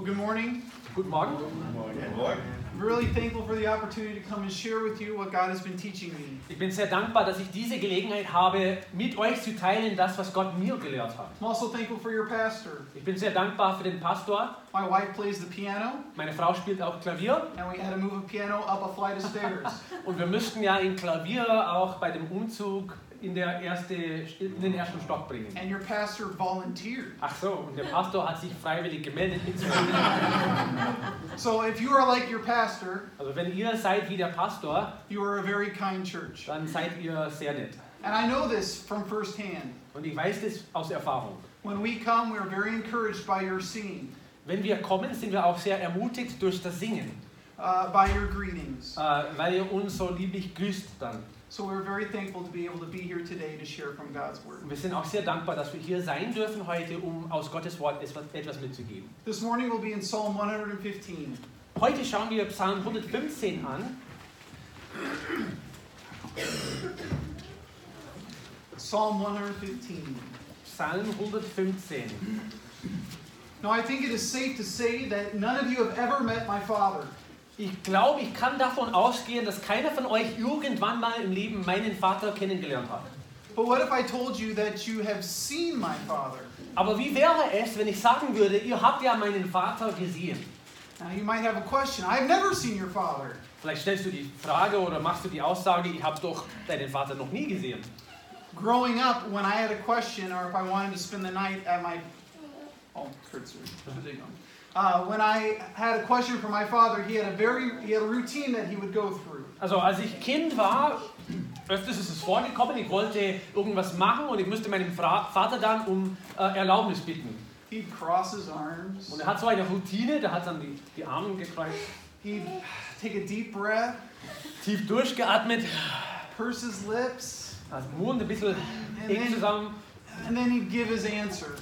Well, good morning. Guten Morgen. I'm really thankful for the opportunity to come and share with you what God has been teaching me. Ich bin sehr dankbar, dass ich diese Gelegenheit habe, mit euch zu teilen, das, was Gott mir gelehrt hat. I'm also thankful for your pastor. Ich bin sehr dankbar für den Pastor. My wife plays the piano, Meine Frau spielt auch Klavier. and we had to move a piano up a flight of stairs. Und wir müssten ja ein Klavier auch bei dem Umzug in, der erste, in den ersten Stock bringen. and your pastor volunteered. Ach so, und der Pastor hat sich freiwillig gemeldet. So if you are like your pastor, Also wenn ihr seid wie der Pastor, you are a very kind church. dann seid ihr sehr nett. And I know this from firsthand. Und ich weiß das aus Erfahrung. When we come, we are very encouraged by your singing, Wenn wir kommen, sind wir auch sehr ermutigt durch das Singen, uh, by your greetings. äh, weil ihr uns so lieblich grüßt dann. So we're very thankful to be able to be here today to share from God's Word. Wir sind auch sehr dankbar, dass wir hier sein dürfen heute, um aus Gottes Wort etwas etwas mitzugeben. This morning we'll be in Psalm 115. Heute schauen wir Psalm 115 an. Psalm 115. Psalm 115. Now, I think it is safe to say that none of you have ever met my father. Ich glaube, ich kann davon ausgehen, dass keiner von euch irgendwann mal im Leben meinen Vater kennengelernt hat. But what if I told you that you have seen my father? Aber wie wäre es, wenn ich sagen würde, ihr habt ja meinen Vater gesehen? Now, you might have a question. I've never seen your father. Vielleicht stellst du die Frage oder machst du die Aussage, ich habe doch deinen Vater noch nie gesehen. Growing up, when I had a question or if I wanted to spend the night at my. Uh, when I had a question for my father, he had a very he had a routine that he would go through. Also als ich Kind war, öfters ist es vorgekommen, ich wollte irgendwas machen und ich müsste meinem Vater dann um äh, Erlaubnis bitten. He'd cross his arms. Und er hat so eine Routine, der hat dann die, die Arme gekreuzt, He'd take a deep breath, tief durchgeatmet, purse his lips, das Mund ein bisschen eng zusammen and then he'd give his answer.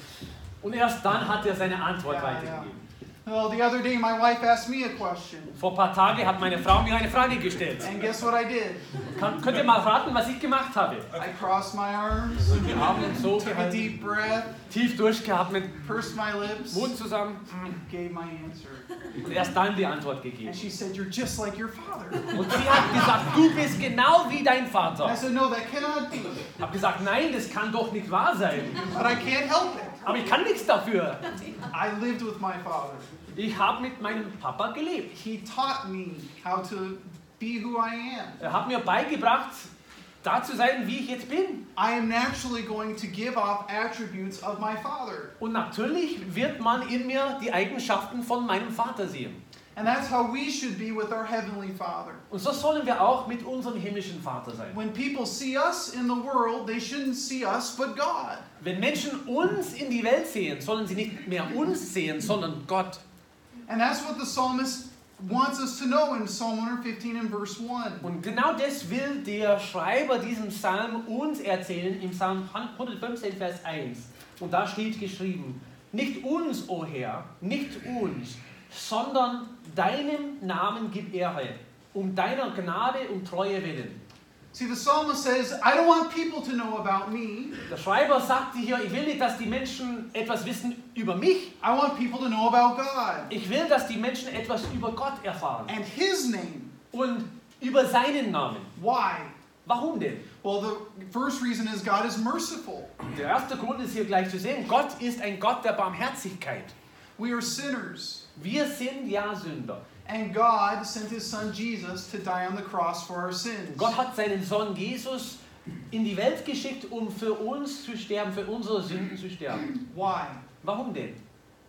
Und erst dann hat er seine Antwort Ja, weitergegeben. Well, the other day, my wife asked me a question, Vor ein paar Tagen hat meine Frau mir eine Frage gestellt. and guess what I did? Kann, könnt ihr mal raten, was ich gemacht habe? I crossed my arms, Die Arme so took a gehalten, deep breath, tief durchgeatmet, pursed my lips, Mund zusammen gave my answer. und erst dann die Antwort gegeben. And she said, You're just like your father. Und sie hat gesagt, du bist genau wie dein And I Vater. said, No, that cannot be. Ich habe gesagt, nein, das kann doch nicht wahr sein. But I can't help it. Aber ich kann nichts dafür. I lived with my father. Ich habe mit meinem Papa gelebt. He taught me how to be who I am. Er hat mir beigebracht, da zu sein, wie ich jetzt bin. I am naturally going to give off attributes of my father. Und natürlich wird man in mir die Eigenschaften von meinem Vater sehen. And that's how we should be with our Heavenly Father. Und so sollen wir auch mit unserem himmlischen Vater sein. When people see us in the world, they shouldn't see us but God. Wenn Menschen uns in die Welt sehen, sollen sie nicht mehr uns sehen, sondern Gott. And that's what the psalmist wants us to know in Psalm 115 and verse 1. Und genau das will der Schreiber diesem Psalm uns erzählen im Psalm 115, Vers 1. Und da steht geschrieben, nicht uns, o Herr, nicht uns, sondern deinem Namen gib Ehre, um deiner Gnade und Treue willen. See, the psalmist says, I don't want people to know about me. Der Schreiber sagte hier, ich will nicht, dass die Menschen etwas wissen über mich, I want people to know about God ich will, dass die Menschen etwas über Gott erfahren and His name. und über seinen Namen. Why? Warum denn? Well, the first reason is God is merciful. Der erste Grund ist hier gleich zu sehen, Gott ist ein Gott der Barmherzigkeit. We are sinners. Wir sind ja Sünder. And God sent His Son Jesus to die on the cross for our sins. Gott hat seinen Sohn Jesus in die Welt geschickt, um für uns zu sterben, für unsere Sünden zu sterben. Why? Warum denn?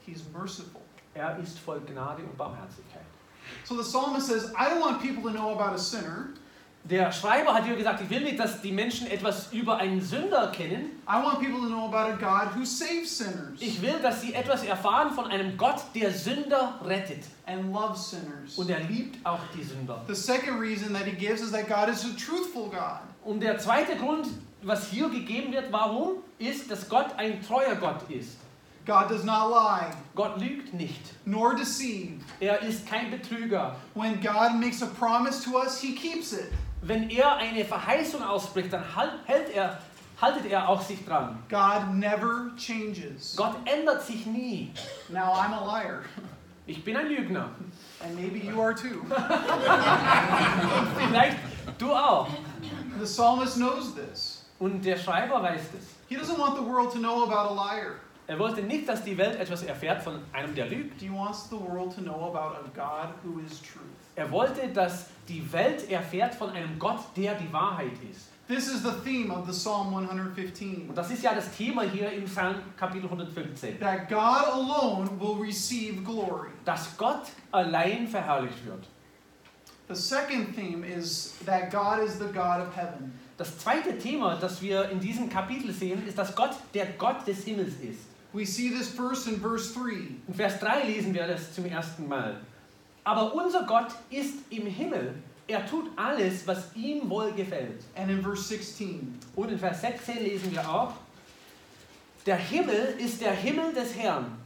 He's merciful. Er ist voll Gnade und Barmherzigkeit. So the psalmist says, I don't want people to know about a sinner. Der Schreiber hat hier gesagt, ich will nicht, dass die Menschen etwas über einen Sünder kennen. I want people to know about a God who saves sinners Ich will, dass sie etwas erfahren von einem Gott, der Sünder rettet. and loves sinners. Und er liebt auch die Sünder. The second reason that he gives is that God is a truthful God. Und der zweite Grund, was hier gegeben wird, warum, ist, dass Gott ein treuer Gott ist. God does not lie Gott lügt nicht. nor deceive. Er ist kein Betrüger. When God makes a promise to us, he keeps it. Wenn er eine Verheißung ausspricht, dann hält er, haltet er auch sich dran. God never changes. Gott ändert sich nie. Now I'm a liar. Ich bin ein Lügner. And maybe you are too. Vielleicht du auch. The psalmist knows this. Und der Schreiber weiß das. He doesn't want the world to know about a liar. Er wollte nicht, dass die Welt etwas erfährt von einem, der lügt. Er wollte, dass die Welt erfährt von einem Gott, der die Wahrheit ist. This is the theme of the Psalm 115. Und das ist ja das Thema hier im Psalm Kapitel 115. That God alone will receive glory. Dass Gott allein verherrlicht wird. The second theme is that God is the God of heaven. Das zweite Thema, das wir in diesem Kapitel sehen, ist, dass Gott der Gott des Himmels ist. We see this first in verse 3. In Vers 3 lesen wir das zum ersten Mal. Aber unser Gott ist im Himmel. Er tut alles, was ihm wohl gefällt. And in verse 16. Und in Vers 16 lesen wir auch, der Himmel ist der Himmel des Herrn,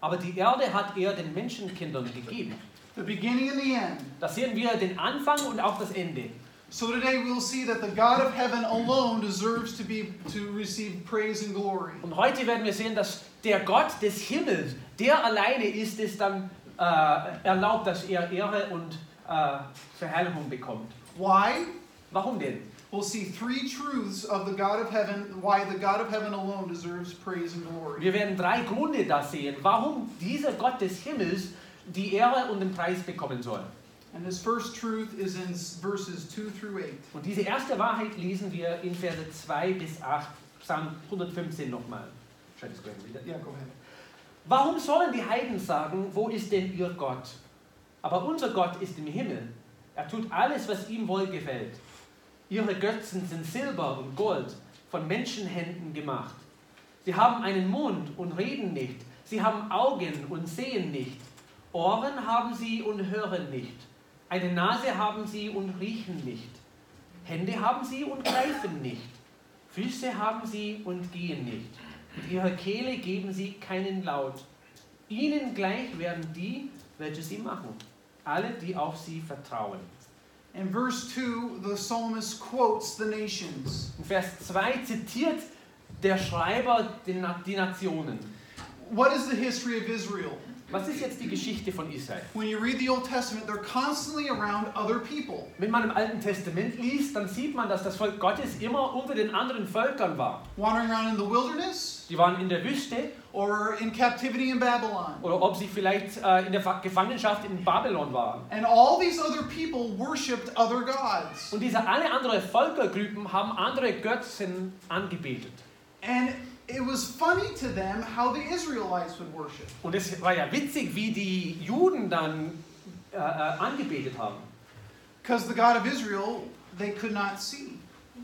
aber die Erde hat er den Menschenkindern gegeben. The beginning and the end. Da sehen wir den Anfang und auch das Ende. So today we'll see that the God of heaven alone deserves to be to receive praise and glory. Und heute werden wir sehen, dass der Gott des Himmels, der alleine ist es dann äh, erlaubt, dass er Ehre und äh, Verherrlichung bekommt. Why? Warum denn? We'll see three truths of the God of heaven, why the God of heaven alone deserves praise and glory. Wir werden drei Gründe da sehen, warum dieser Gott des Himmels die Ehre und den Preis bekommen soll. And this first truth is in verses 2 through 8. Und diese erste Wahrheit lesen wir in Verse 2 bis 8, Psalm 115 nochmal. Schreib es gleich wieder. Yeah, go ahead. Warum sollen die Heiden sagen, wo ist denn ihr Gott? Aber unser Gott ist im Himmel. Er tut alles, was ihm wohl gefällt. Ihre Götzen sind Silber und Gold, von Menschenhänden gemacht. Sie haben einen Mund und reden nicht. Sie haben Augen und sehen nicht. Ohren haben sie und hören nicht. Eine Nase haben sie und riechen nicht. Hände haben sie und greifen nicht. Füße haben sie und gehen nicht. Mit ihrer Kehle geben sie keinen Laut. Ihnen gleich werden die, welche sie machen. Alle, die auf sie vertrauen. In verse 2, the psalmist quotes the nations. In Vers 2 zitiert der Schreiber die Na- die Nationen. What is the history of Israel? Was ist jetzt die Geschichte von Israel? When you read the Old Testament, they're constantly around other people. Wenn man im Alten Testament liest, dann sieht man, dass das Volk Gottes immer unter den anderen Völkern war. Wandering around in the wilderness Die waren in der Wüste or in captivity in Babylon. oder ob sie vielleicht äh, in der Fa- Gefangenschaft in Babylon waren. And all these other people worshipped other gods. Und diese alle anderen Völkergruppen haben andere Götzen angebetet. And it was funny to them how the Israelites would worship. Und es war ja witzig, wie die Juden dann äh, äh, angebetet haben. Because the God of Israel they could not see.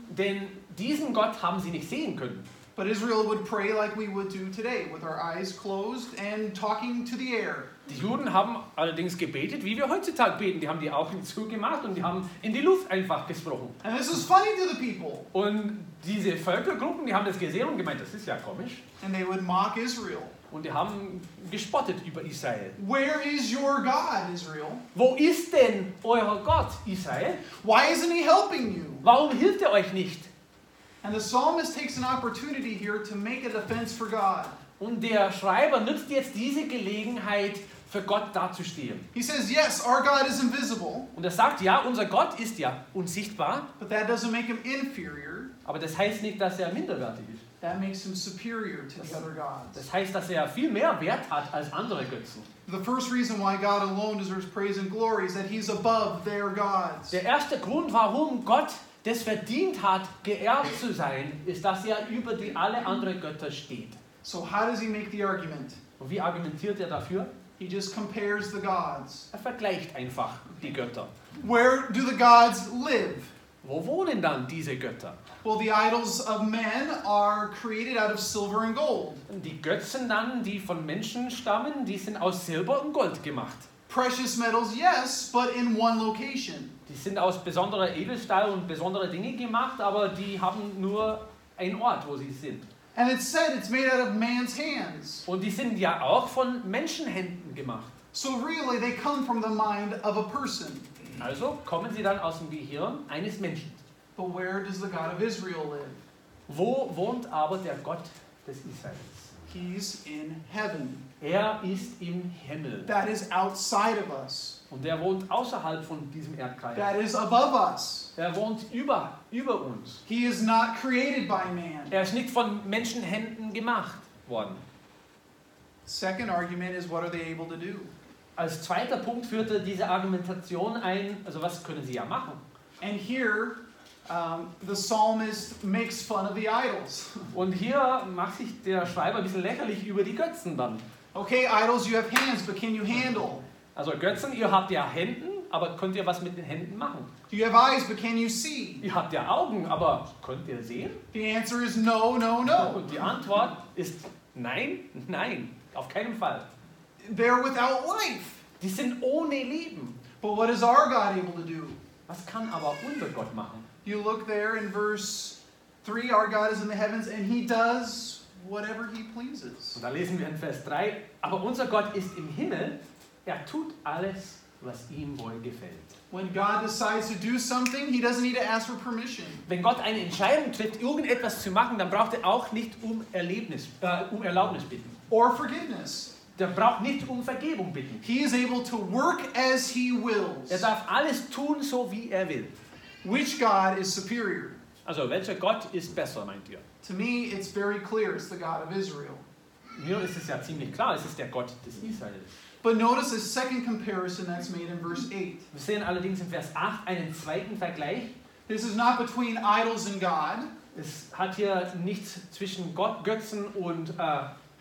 Denn diesen Gott haben sie nicht sehen können. But Israel would pray like we would do today, with our eyes closed and talking to the air. Die Juden haben allerdings gebetet, wie wir heutzutage beten. Die haben die Augen zugemacht und die haben in die Luft einfach gesprochen. And this is funny to the people. Und diese Völkergruppen, die haben das gesehen und gemeint, das ist ja komisch. And they would mock Israel. Und die haben gespottet über Israel. Where is your God, Israel? Wo ist denn euer Gott, Israel? Why isn't he helping you? Warum hilft er euch nicht? And the psalmist takes an opportunity here to make a defense for God. Und der Schreiber nutzt jetzt diese Gelegenheit, für Gott dazustehen. He says, Yes, our God is invisible, Und er sagt, ja, unser Gott ist ja unsichtbar, but that doesn't make him inferior. aber das heißt nicht, dass er minderwertig ist. That makes him superior to the other gods. Das heißt, dass er viel mehr Wert hat als andere Götzen. The first reason why God alone deserves praise and glory is that he's above their gods. Der erste Grund, warum Gott das verdient hat, geehrt zu sein, ist, dass er über die alle anderen Götter steht. So, how does he make the argument? Und wie argumentiert er dafür? He just compares the gods. Er vergleicht einfach die Götter. Where do the gods live? Wo wohnen dann diese Götter? Well, the idols of men are created out of silver and gold. Die Götzen dann, die von Menschen stammen, die sind aus Silber und Gold gemacht. Precious metals, yes, but in one location. Die sind aus besonderer Edelstahl und besonderer Dinge gemacht, aber die haben nur einen Ort, wo sie sind. And it's said it's made out of man's hands. Und die sind ja auch von Menschenhänden gemacht. So, really, they come from the mind of a person. Also kommen sie dann aus dem Gehirn eines Menschen. But where does the God of Israel live? Wo wohnt aber der Gott des Israels? He's in heaven. Er ist im Himmel. That is outside of us. Und er wohnt außerhalb von diesem Erdkreis. That is above us. Er wohnt über, über uns. He is not created by man. Er ist nicht von Menschenhänden gemacht worden. Second argument is what are they able to do? Als zweiter Punkt führte diese Argumentation ein, also was können sie ja machen? And here, um, the psalmist makes fun of the idols. Und hier macht sich der Schreiber ein bisschen lächerlich über die Götzen dann. Okay, idols, you have hands, but can you handle? Also Götzen, ihr habt ja Händen, aber könnt ihr was mit den Händen machen? You have eyes, but can you see? Ihr habt ja Augen, aber könnt ihr sehen? The answer is no, no, no. Und die Antwort ist nein, nein, auf keinen Fall. They're without life. Die sind ohne Leben. But what is our God able to do? Was kann aber unser Gott machen? You look there in verse 3 our God is in the heavens, and he does whatever he pleases. Und da lesen wir in Vers 3, aber unser Gott ist im Himmel, er tut alles, was ihm wohl gefällt. When God decides to do something, he doesn't need to ask for permission. Wenn Gott eine Entscheidung trifft, irgendetwas zu machen, dann braucht er auch nicht um, Erlebnis, äh, um Erlaubnis bitten. or forgiveness. Der braucht nicht um Vergebung bitten. He is able to work as he Er wills. darf alles tun, so wie er will. Which God is superior? Also, welcher Gott ist besser, meint ihr? To me, it's very clear it's the God of Israel. Mir ist es ja ziemlich klar, es ist der Gott des Israels. But notice a second comparison that's made in verse 8. Wir sehen allerdings in Vers 8 einen zweiten Vergleich. This is not between idols and God, Es hat hier nichts zwischen Gott, Götzen und äh,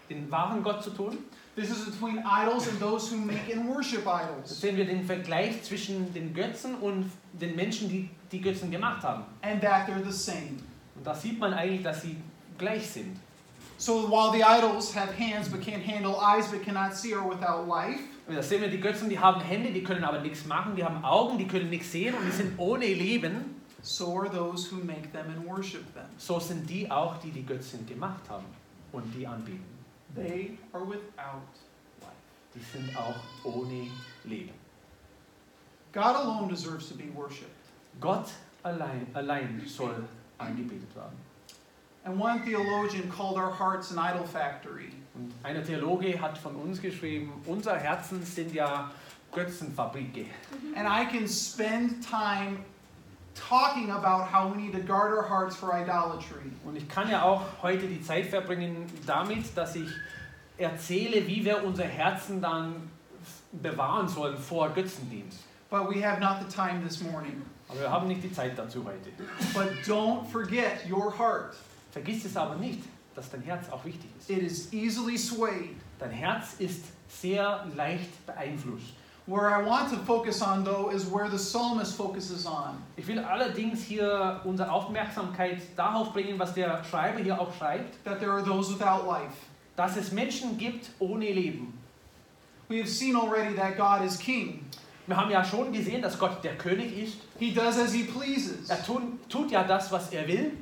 den wahren Gott zu tun. this is between idols and those who make and worship idols. sehen wir den Vergleich zwischen den Götzen und den Menschen, die die Götzen gemacht haben. And that they're the same. Und da sieht man eigentlich, dass sie gleich sind. So while the idols have hands but can't handle, eyes but cannot see, are without life, Und da sehen wir die Götzen, die haben Hände, die können aber nichts machen, die haben Augen, die können nichts sehen und die sind ohne Leben. so are those who make them and worship them. So sind die auch, die die Götzen gemacht haben und die anbieten. They are without life. Die sind auch ohne Leben. God alone deserves to be worshipped. Gott allein, allein soll angebetet werden. And one theologian called our hearts an idol factory. Und einer Theologe hat von uns geschrieben, unser Herzen sind ja Götzenfabrike. And I can spend time talking about how we need to guard our hearts for idolatry. Und ich kann ja auch heute die Zeit verbringen damit, dass ich erzähle, wie wir unser Herzen dann bewahren sollen vor Götzendienst. But we have not the time this morning. Aber wir haben nicht die Zeit dazu heute. But don't forget your heart. Vergiss es aber nicht, dass dein Herz auch wichtig ist. It is easily swayed. Dein Herz ist sehr leicht beeinflusst. Where I want to focus on, though, is where the psalmist focuses on. Ich will allerdings hier unsere Aufmerksamkeit darauf bringen, was der Schreiber hier auch schreibt, that there are those without life. dass es Menschen gibt ohne Leben. We have seen already that God is king. Wir haben ja schon gesehen, dass Gott der König ist. He does as he pleases. Er tun, tut ja das, was er will.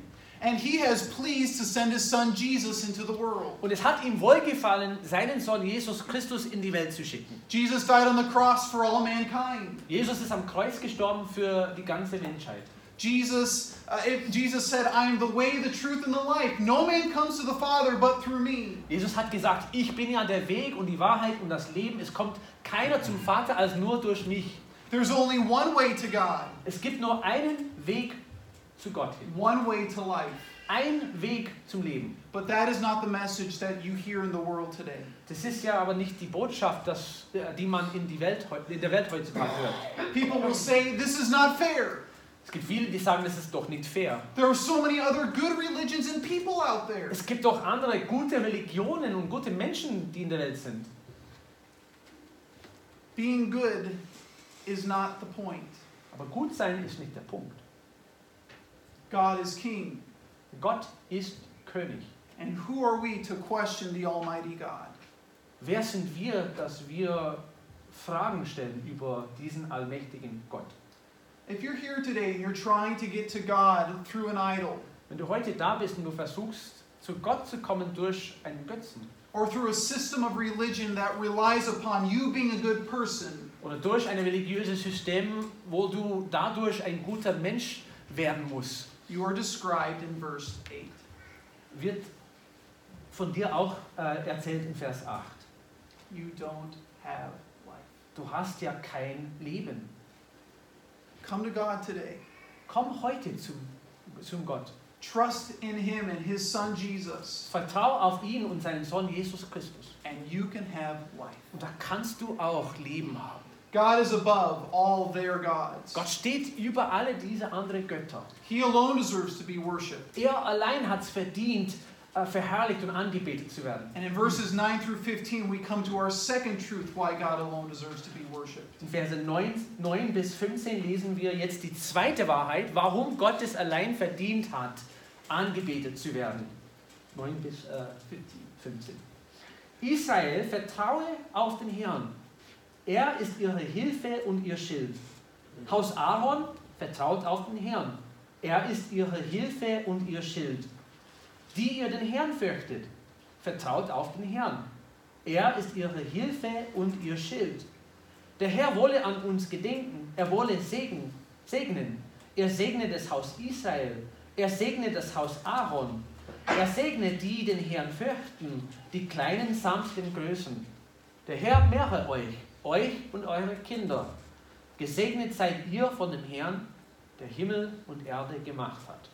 And he has pleased to send his son Jesus into the world. Und es hat ihm wohlgefallen, seinen Sohn Jesus Christus in die Welt zu schicken. Jesus died on the cross for all mankind. Jesus ist am Kreuz gestorben für die ganze Menschheit. Jesus, uh, Jesus said, I am the way, the truth, and the life. No man comes to the Father but through me. Jesus hat gesagt, ich bin ja der Weg und die Wahrheit und das Leben. Es kommt keiner zum Vater als nur durch mich. There's only one way to God, Es gibt nur einen Weg zu Gott hin. one way to life. Ein Weg zum Leben. But that is not the message that you hear in the world today. Das ist ja aber nicht die Botschaft, dass, äh, die man in, die Welt, in der Welt heutzutage hört. People will say, This is not fair. Es gibt viele, die sagen, das ist doch nicht fair. There are so many other good religions and people out there. Es gibt doch andere gute Religionen und gute Menschen, die in der Welt sind. Being good is not the point. Aber gut sein ist nicht der Punkt. God is king. Gott ist König. And who are we to question the Almighty God? Wer sind wir, dass wir Fragen stellen über diesen allmächtigen Gott? If you're here today and you're trying to get to God through an idol Wenn du heute da bist und du versuchst, zu Gott zu kommen durch einen Götzen or through a system of religion that relies upon you being a good person, oder durch ein religiöses System, wo du dadurch ein guter Mensch werden musst, you are described in verse 8. wird von dir auch äh, erzählt in Vers 8. You don't have life. Du hast ja kein Leben. Come to God today. Komm heute zum, zum Gott. Trust in Him and His Son Jesus, Vertrau auf ihn und seinen Sohn Jesus Christus. and you can have life. Und da kannst du auch Leben haben. God is above all their gods. Gott steht über alle diese anderen Götter. He alone deserves to be worshipped. Er allein hat es verdient, äh, verherrlicht und angebetet zu werden. And in verses 9 through 15, we come to our second truth why God alone deserves to be worshipped. In Verse 9, 9 bis 15 lesen wir jetzt die zweite Wahrheit, warum Gott es allein verdient hat, angebetet zu werden. 9 bis äh, 15. Israel, vertraue auf den Herrn. Er ist ihre Hilfe und ihr Schild. Haus Aaron, vertraut auf den Herrn. Er ist ihre Hilfe und ihr Schild. Die ihr den Herrn fürchtet, vertraut auf den Herrn. Er ist ihre Hilfe und ihr Schild. Der Herr wolle an uns gedenken, er wolle segnen, segnen. Er segne das Haus Israel, er segne das Haus Aaron, er segne die, den Herrn fürchten, die Kleinen samt den Größen. Der Herr mehre euch, euch und eure Kinder. Gesegnet seid ihr von dem Herrn, der Himmel und Erde gemacht hat.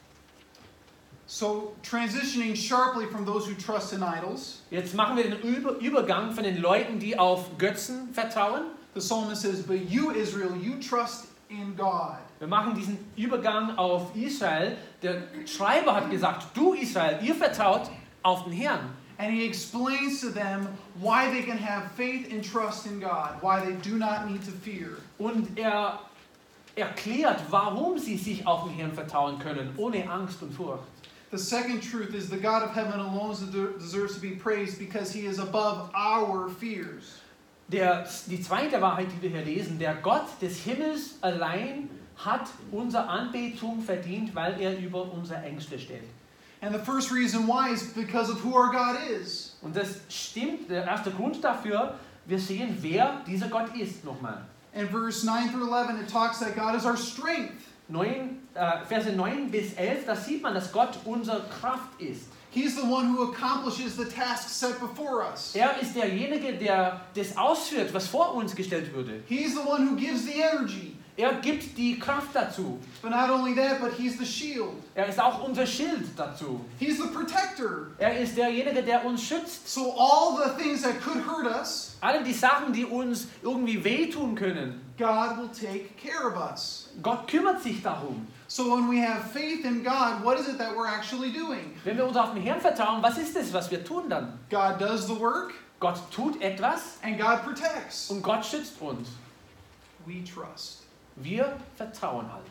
So, transitioning sharply from those who trust in idols, Jetzt machen wir den Über Übergang von den Leuten, die auf Götzen vertrauen. the psalmist says, But you, Israel, you trust in God. Wir machen diesen Übergang auf Israel. Der Schreiber hat gesagt, du Israel, ihr vertraut auf den Herrn. And he explains to them why they can have faith and trust in God, why they do not need to fear. Und er erklärt, warum sie sich auf den Herrn vertrauen können, ohne Angst und Furcht. The second truth is the God of heaven alone deserves to be praised because he is above our fears. Der, die zweite Wahrheit, die wir hier lesen, der Gott des Himmels allein hat unsere Anbetung verdient, weil er über unsere Ängste steht. And the first reason why is because of who our God is. Und das stimmt, der erste Grund dafür, wir sehen, wer dieser Gott ist, nochmal. In verse 9 through 11, it talks that God is our strength. 9, äh, Verse 9 bis 11, da sieht man, dass Gott unsere Kraft ist. He's the one who accomplishes the task set before us. Er ist derjenige, der das ausführt, was vor uns gestellt wurde. He's the one who gives the energy. Er gibt die Kraft dazu. But not only that, but he's the shield. Er ist auch unser Schild dazu. He's the protector. Er ist derjenige, der uns schützt. So all the things that could hurt us, Alle die Sachen, die uns irgendwie wehtun können, God will take care of us. Gott kümmert sich darum. So when we have faith in God, what is it that we're actually doing? Wenn wir uns auf den Herrn vertrauen, was ist es, was wir tun dann? God does the work Gott tut etwas and God protects. und Gott schützt uns. We trust. Wir vertrauen halt.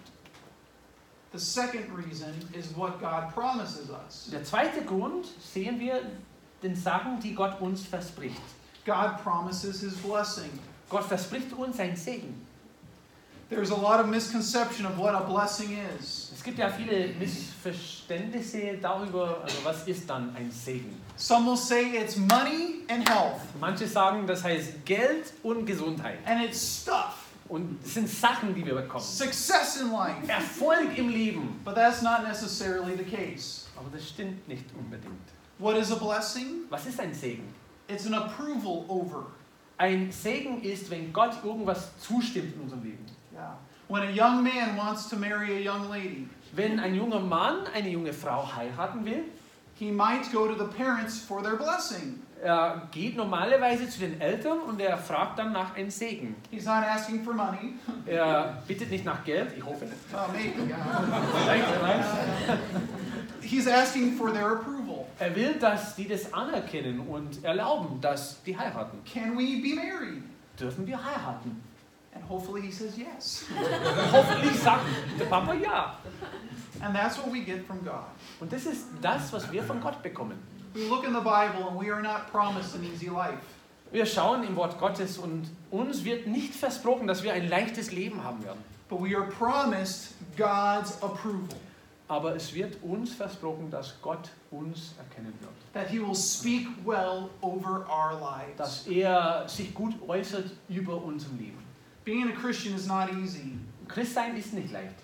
The second reason is what God promises us. Der zweite Grund sehen wir den Sachen, die Gott uns verspricht. God promises his blessing. Gott verspricht uns sein Segen. There's a lot of misconception of what a blessing is. Es gibt ja viele Missverständnisse darüber, also was ist dann ein Segen. Some will say it's money and health, Manche sagen, das heißt Geld und Gesundheit. and it's stuff, Und es sind Sachen, die wir bekommen. success in life. Erfolg im Leben. But that's not necessarily the case. Aber das stimmt nicht unbedingt. What is a blessing? Was ist ein Segen? It's an approval over. Ein Segen ist, wenn Gott irgendwas zustimmt in unserem Leben. Yeah. When a young man wants to marry a young lady, Wenn ein junger Mann eine junge Frau heiraten will, he might go to the parents for their blessing. Er geht normalerweise zu den Eltern und er fragt dann nach einem Segen. He's not asking for money. Er bittet nicht nach Geld, ich hoffe nicht. Uh, maybe. yeah. He's asking for their approval. Er will, dass die das anerkennen und erlauben, dass die heiraten. Can we be married? Dürfen wir heiraten? And hopefully he says yes. Hoffentlich sagt der Papa ja. And that's what we get from God. Und das ist das, was wir von Gott bekommen. We look in the Bible and we are not promised an easy life. Wir schauen im Wort Gottes und uns wird nicht versprochen, dass wir ein leichtes Leben haben werden. But we are promised God's approval. Aber es wird uns versprochen, dass Gott uns erkennen wird. That he will speak well over our lives. Dass er sich gut äußert über unserem Leben. Being a Christian is not easy. Christsein ist nicht leicht.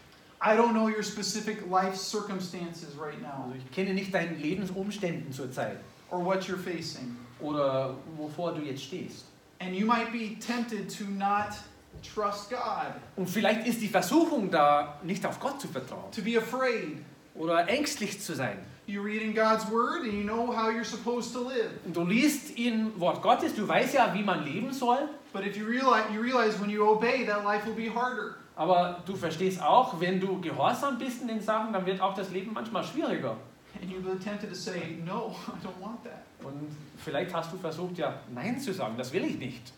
I don't know your specific life circumstances right now. Also ich kenne nicht deine Lebensumstände zurzeit. or what you're facing. oder wovor du jetzt stehst. And you might be tempted to not trust God, Und vielleicht ist die Versuchung da, nicht auf Gott zu vertrauen to be afraid. oder ängstlich zu sein. You read in God's Word and you know how you're supposed to live. Und du liest in Wort Gottes, du weißt ja, wie man leben soll, But if you realize, you realize when you obey, that life will be harder. Aber du verstehst auch, wenn du gehorsam bist in den Sachen, dann wird auch das Leben manchmal schwieriger. And you'll be tempted to say, No, I don't want that. Und vielleicht hast du versucht, ja, Nein zu sagen, das will ich nicht.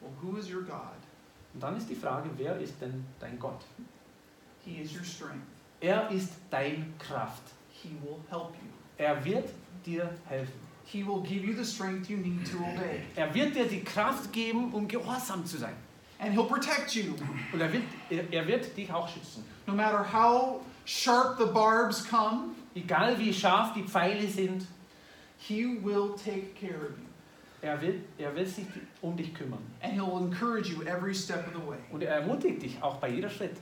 Well, who is your God? Und dann ist die Frage, wer ist denn dein Gott? He is your strength. Er ist dein Kraft. He will help you. Er wird dir helfen. He will give you the strength you need to obey. Er wird dir die Kraft geben, um gehorsam zu sein. And He'll protect you. Und er wird, er, er wird dich auch schützen. No matter how sharp the barbs come, Egal wie scharf die Pfeile sind, He will take care of you. er wird, er wird sich um dich kümmern. And He'll encourage you every step of the way. Und er ermutigt dich auch bei jeder Schritt.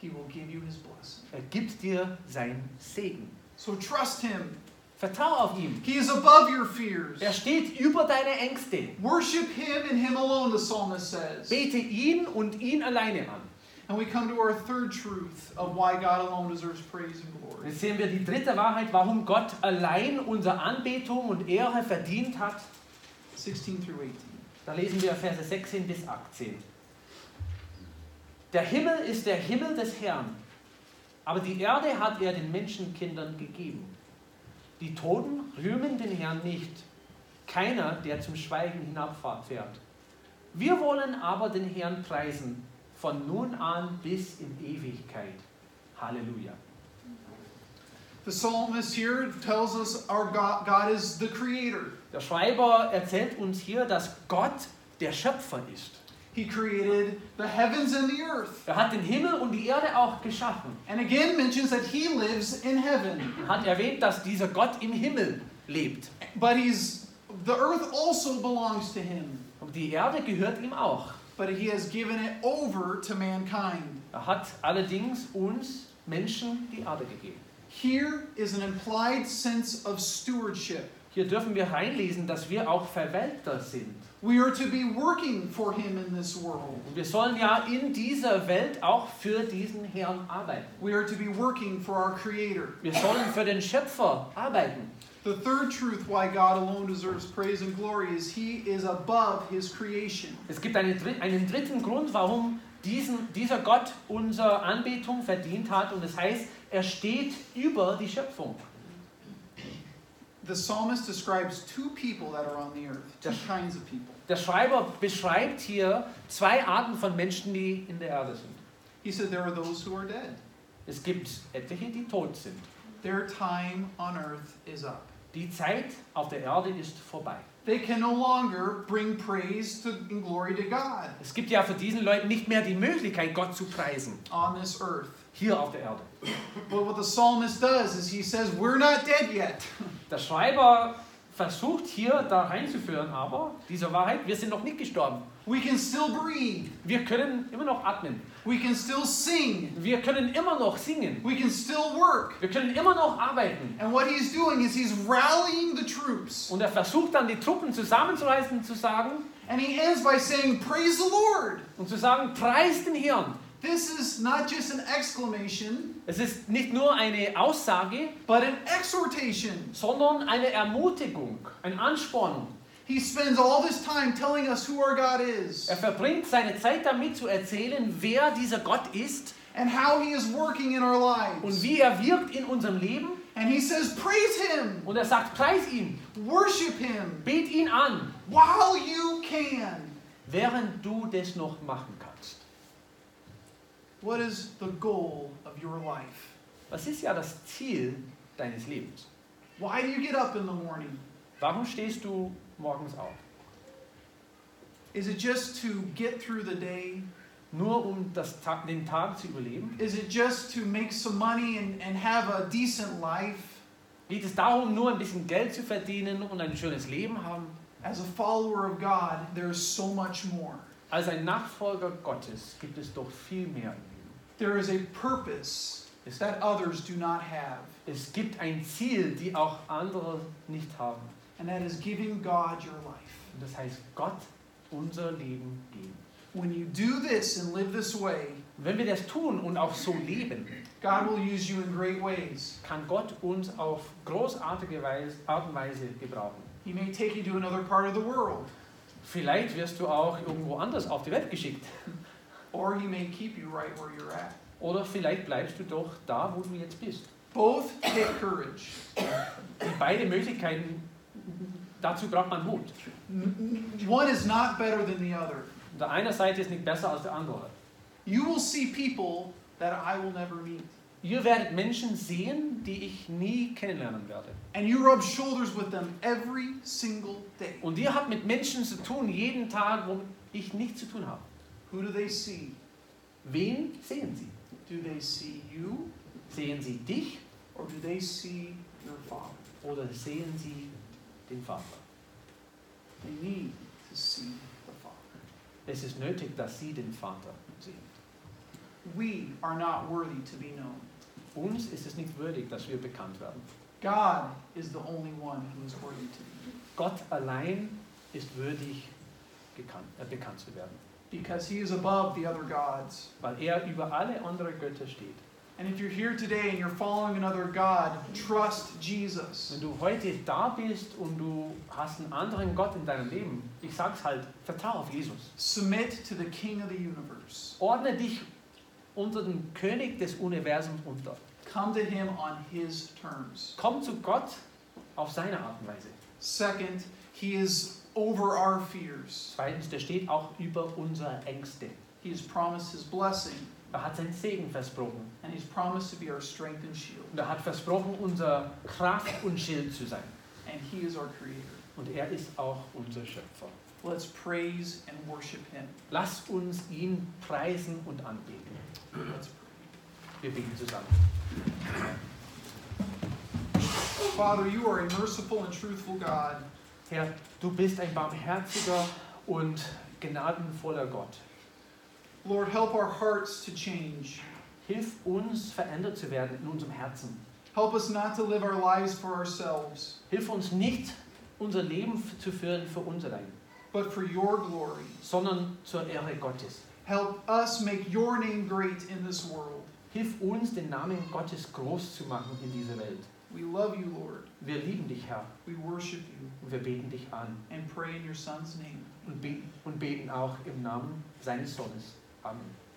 He will give you His blessing. Er gibt dir seinen Segen. So trust Him. Vertraue auf ihn. He is above your fears. Er steht über deine Ängste. Worship Him and Him alone, the psalmist says. Bete ihn und ihn alleine an. And we come to our third truth of why God alone deserves praise and glory. Jetzt sehen wir die dritte Wahrheit, warum Gott allein unsere Anbetung und Ehre verdient hat. 16 through 18. Da lesen wir Verse 16 bis 18. Der Himmel ist der Himmel des Herrn, aber die Erde hat er den Menschenkindern gegeben. Die Toten rühmen den Herrn nicht, keiner, der zum Schweigen hinabfährt. Wir wollen aber den Herrn preisen, von nun an bis in Ewigkeit. Halleluja. The psalmist here tells us our God, God is the creator. Der Schreiber erzählt uns hier, dass Gott der Schöpfer ist. He created the heavens and the earth. Er hat den Himmel und die Erde auch geschaffen. And again mentions that he lives in heaven. Er hat erwähnt, dass dieser Gott im Himmel lebt. But he's the earth also belongs to him. Und die Erde gehört ihm auch. But he has given it over to mankind. Er hat allerdings uns Menschen die Erde gegeben. Here is an implied sense of stewardship. Hier dürfen wir reinlesen, dass wir auch Verwalter sind. We are to be working for him in this world. Und wir sollen ja in dieser Welt auch für diesen Herrn arbeiten. We are to be working for our creator. Wir sollen für den Schöpfer arbeiten. The third truth why God alone deserves praise and glory is he is above his creation. Es gibt einen, einen dritten Grund, warum diesen, dieser Gott unsere Anbetung verdient hat. Und das heißt, er steht über die Schöpfung. The psalmist describes two people that are on the earth, two kinds of people. Der Schreiber beschreibt hier zwei Arten von Menschen, die in der Erde sind. He said there are those who are dead. Es gibt etliche, die tot sind. Their time on earth is up. Die Zeit auf der Erde ist vorbei. They can no longer bring praise to, and glory to God Es gibt ja für diesen Leuten nicht mehr die Möglichkeit, Gott zu preisen, on this earth. hier auf der Erde. But what the psalmist does is he says, We're not dead yet. Der Schreiber versucht hier da reinzuführen, aber diese Wahrheit, wir sind noch nicht gestorben. We can still breathe. Wir können immer noch atmen. We can still sing. Wir können immer noch singen. We can still work. Wir können immer noch arbeiten. And what he's doing is he's rallying the troops. Und er versucht dann die Truppen zusammenzureißen, zu sagen And he ends by saying, Praise the Lord. und zu sagen, preis den Herrn. This is not just an exclamation, Es ist nicht nur eine Aussage, but an exhortation. sondern eine Ermutigung, eine Anspornung. He spends all this time telling us who our God is Er verbringt seine Zeit damit zu erzählen, wer dieser Gott ist and how he is working in our und lives. wie er wirkt in unserem Leben. And he says, Praise him, Und er sagt, preis ihn, worship him bet ihn an, while you can. während du das noch machen. What is the goal of your life? Was ist ja das Ziel deines Lebens? Why do you get up in the morning? Warum stehst du morgens auf? Is it just to get through the day? Nur um das Tag, den Tag zu überleben? Is it just to make some money and, and have a decent life? Geht es darum, nur ein bisschen Geld zu verdienen und ein schönes Leben haben? As a follower of God, there's so much more. Als ein Nachfolger Gottes gibt es doch viel mehr. There is a purpose Es, that others do not have. es gibt ein Ziel, die auch andere nicht haben. and that is giving God your life. Und das heißt, Gott unser Leben geben. When you do this and live this way, Wenn wir das tun und auch so leben, God will use you in great ways. kann Gott uns auf großartige Weise, Art und Weise gebrauchen. He may take you to another part of the world, Vielleicht wirst du auch irgendwo anders auf die Welt geschickt. or He may keep you right where you're at. Oder vielleicht bleibst du doch da, wo du jetzt bist. Both take courage. Beide Möglichkeiten, dazu braucht man Mut. One is not better than the other. Der eine Seite ist nicht besser als der andere. You will see people that I will never meet. Ihr werdet Menschen sehen, die ich nie kennenlernen werde. And you rub shoulders with them every single day. Und ihr habt mit Menschen zu tun, jeden Tag, wo ich nichts zu tun habe. Who do they see? Wen sehen sie? Do they see you Sehen sie dich or do they see your Father? oder sehen sie den Vater? They need to see the Father. Es ist nötig, dass sie den Vater sehen. We are not worthy to be known. Uns ist es nicht würdig, dass wir bekannt werden. God is the only one who is worthy to be. Gott allein ist würdig, gekannt, äh, bekannt zu werden, Because he is above the other gods. weil er über alle anderen Götter steht. And if you're here today and you're following another God, trust Jesus. Wenn du heute da bist und du hast einen anderen Gott in deinem Leben, ich sag's halt, vertraue auf Jesus. Submit to the King of the universe. Ordne dich unter den König des Universums unter. Come to him on his terms. Komm zu Gott auf seine Art und Weise. Second, he is over our fears. Zweitens, der steht auch über unsere Ängste. He has promised his blessing, Er hat seinen Segen versprochen. and he's promised to be our strength and shield. Und er hat versprochen, unser Kraft und Schild zu sein. And he is our creator. Und er ist auch unser Schöpfer. Let's praise and worship him. Lass uns ihn preisen und anbeten. Let's pray. Wir beten zusammen. Father, you are a merciful and truthful God. Herr, du bist ein barmherziger und gnadenvoller Gott. Lord, help our hearts to change. Hilf uns, verändert zu werden in unserem Herzen. Help us not to live our lives for ourselves, Hilf uns nicht, unser Leben zu führen für uns allein, but for your glory. sondern zur Ehre Gottes. Help us make your name great in this world. Hilf uns, den Namen Gottes groß zu machen in dieser Welt. We love you, Lord. Wir lieben dich, Herr, We worship you und wir beten dich an and pray in your Son's name. und, be und beten auch im Namen seines Sohnes. Amen.